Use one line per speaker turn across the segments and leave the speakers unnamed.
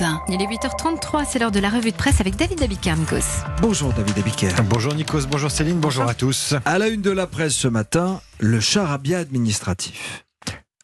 Europe 1.
Il est 8h33, c'est l'heure de la revue de presse avec David Abiker, Nikos.
Bonjour David Abiker.
Bonjour Nikos, bonjour Céline, bonjour,
Bonjour.
à tous.
À la une de la presse ce matin, le charabia administratif.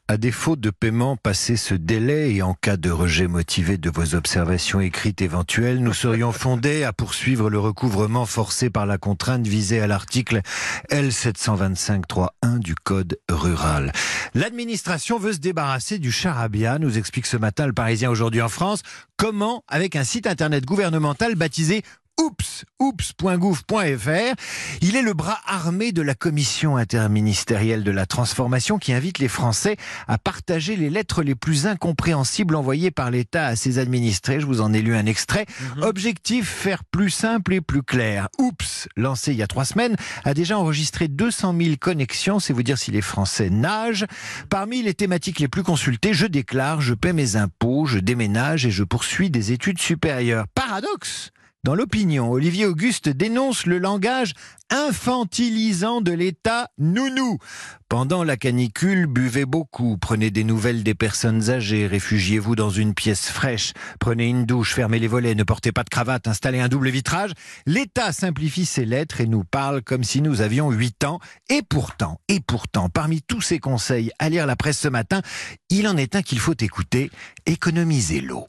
À défaut de paiement, passé ce délai et en cas de rejet motivé de vos observations écrites éventuelles, nous serions fondés à poursuivre le recouvrement forcé par la contrainte visée à l'article L725.3.1 du Code rural. L'administration veut se débarrasser du charabia, nous explique ce matin le Parisien aujourd'hui en France. Comment? Avec un site internet gouvernemental baptisé Oups, oups.gouv.fr. Il est le bras armé de la commission interministérielle de la transformation qui invite les Français à partager les lettres les plus incompréhensibles envoyées par l'État à ses administrés. Je vous en ai lu un extrait. Objectif, faire plus simple et plus clair. Oups, lancé il y a trois semaines, a déjà enregistré 200 000 connexions. C'est vous dire si les Français nagent. Parmi les thématiques les plus consultées, je déclare, je paie mes impôts, je déménage et je poursuis des études supérieures. Paradoxe dans l'opinion, Olivier Auguste dénonce le langage infantilisant de l'État nounou. Pendant la canicule, buvez beaucoup, prenez des nouvelles des personnes âgées, réfugiez-vous dans une pièce fraîche, prenez une douche, fermez les volets, ne portez pas de cravate, installez un double vitrage. L'État simplifie ses lettres et nous parle comme si nous avions 8 ans. Et pourtant, et pourtant, parmi tous ces conseils à lire la presse ce matin, il en est un qu'il faut écouter, économiser l'eau.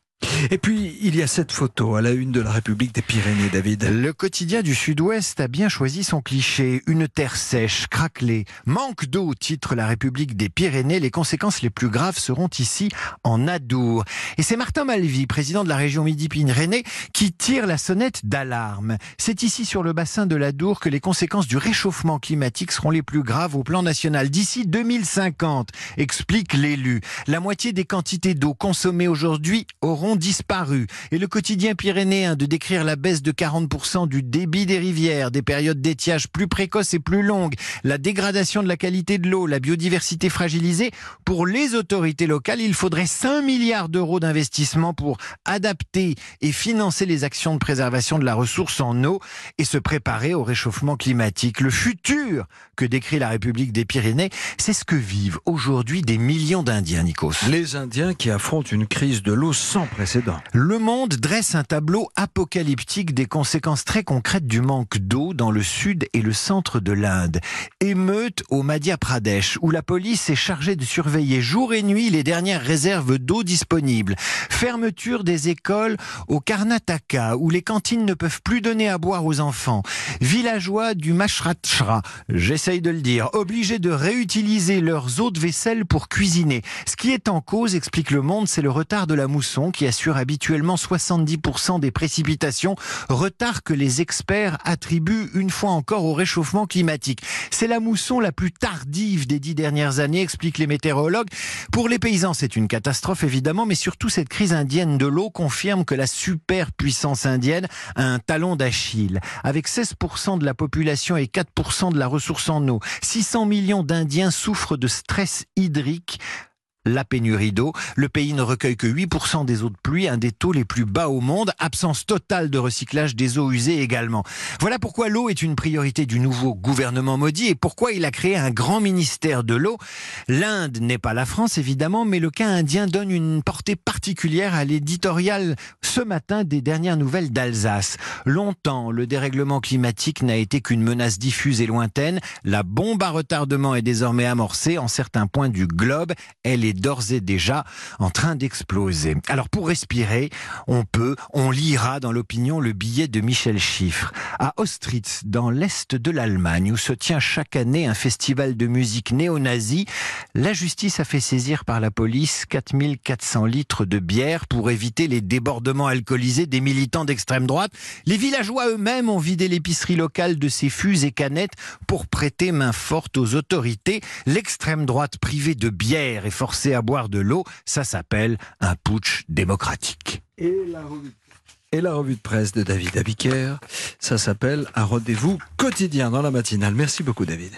Et puis, il y a cette photo à la une de la République des Pyrénées, David.
Le quotidien du Sud-Ouest a bien choisi son cliché. Une terre sèche, craquelée, manque d'eau, titre la République des Pyrénées. Les conséquences les plus graves seront ici en Adour. Et c'est Martin Malvy, président de la région Midi-Pyrénées, qui tire la sonnette d'alarme. C'est ici sur le bassin de l'Adour que les conséquences du réchauffement climatique seront les plus graves au plan national d'ici 2050, explique l'élu. La moitié des quantités d'eau consommées aujourd'hui auront disparu. Et le quotidien pyrénéen de décrire la baisse de 40% du débit des rivières, des périodes d'étiage plus précoces et plus longues, la dégradation de la qualité de l'eau, la biodiversité fragilisée. Pour les autorités locales, il faudrait 5 milliards d'euros d'investissement pour adapter et financer les actions de préservation de la ressource en eau et se préparer au réchauffement climatique. Le futur que décrit la République des Pyrénées, c'est ce que vivent aujourd'hui des millions d'Indiens, Nikos.
Les Indiens qui affrontent une crise de l'eau sans précédent.
Le Monde dresse un tableau apocalyptique des conséquences très concrètes du manque d'eau dans le sud et le centre de l'Inde. Émeute au Madhya Pradesh, où la police est chargée de surveiller jour et nuit les dernières réserves d'eau disponibles. Fermeture des écoles au Karnataka, où les cantines ne peuvent plus donner à boire aux enfants. Villageois du Maharashtra, j'essaye de le dire, obligés de réutiliser leurs eaux de vaisselle pour cuisiner. Ce qui est en cause, explique le Monde, c'est le retard de la mousson qui habituellement 70% des précipitations, retard que les experts attribuent une fois encore au réchauffement climatique. C'est la mousson la plus tardive des dix dernières années, expliquent les météorologues. Pour les paysans, c'est une catastrophe évidemment, mais surtout cette crise indienne de l'eau confirme que la superpuissance indienne a un talon d'Achille. Avec 16% de la population et 4% de la ressource en eau, 600 millions d'Indiens souffrent de stress hydrique la pénurie d'eau. Le pays ne recueille que 8% des eaux de pluie, un des taux les plus bas au monde. Absence totale de recyclage des eaux usées également. Voilà pourquoi l'eau est une priorité du nouveau gouvernement maudit et pourquoi il a créé un grand ministère de l'eau. L'Inde n'est pas la France évidemment, mais le cas indien donne une portée particulière à l'éditorial ce matin des dernières nouvelles d'Alsace. Longtemps, le dérèglement climatique n'a été qu'une menace diffuse et lointaine. La bombe à retardement est désormais amorcée en certains points du globe. Elle est d'ores et déjà en train d'exploser. Alors pour respirer, on peut, on lira dans l'opinion le billet de Michel Chiffre. À Ostritz, dans l'est de l'Allemagne, où se tient chaque année un festival de musique néo-nazie, la justice a fait saisir par la police 4400 litres de bière pour éviter les débordements alcoolisés des militants d'extrême droite. Les villageois eux-mêmes ont vidé l'épicerie locale de ses fûts et canettes pour prêter main forte aux autorités. L'extrême droite privée de bière est forcée à boire de l'eau, ça s'appelle un putsch démocratique.
Et la revue. Et la revue de presse de David Abiker, ça s'appelle Un rendez-vous quotidien dans la matinale. Merci beaucoup David.